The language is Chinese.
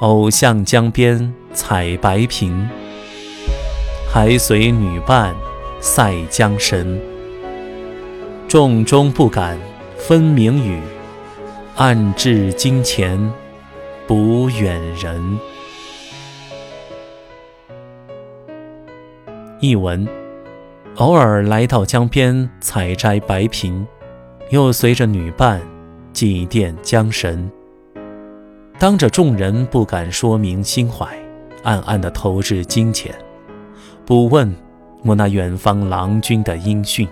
偶向江边采白萍，还随女伴赛江神。众中不敢分明语，暗掷金钱不远人。译文：偶尔来到江边采摘白萍，又随着女伴祭奠江神。当着众人不敢说明心怀，暗暗地投掷金钱，不问我那远方郎君的音讯。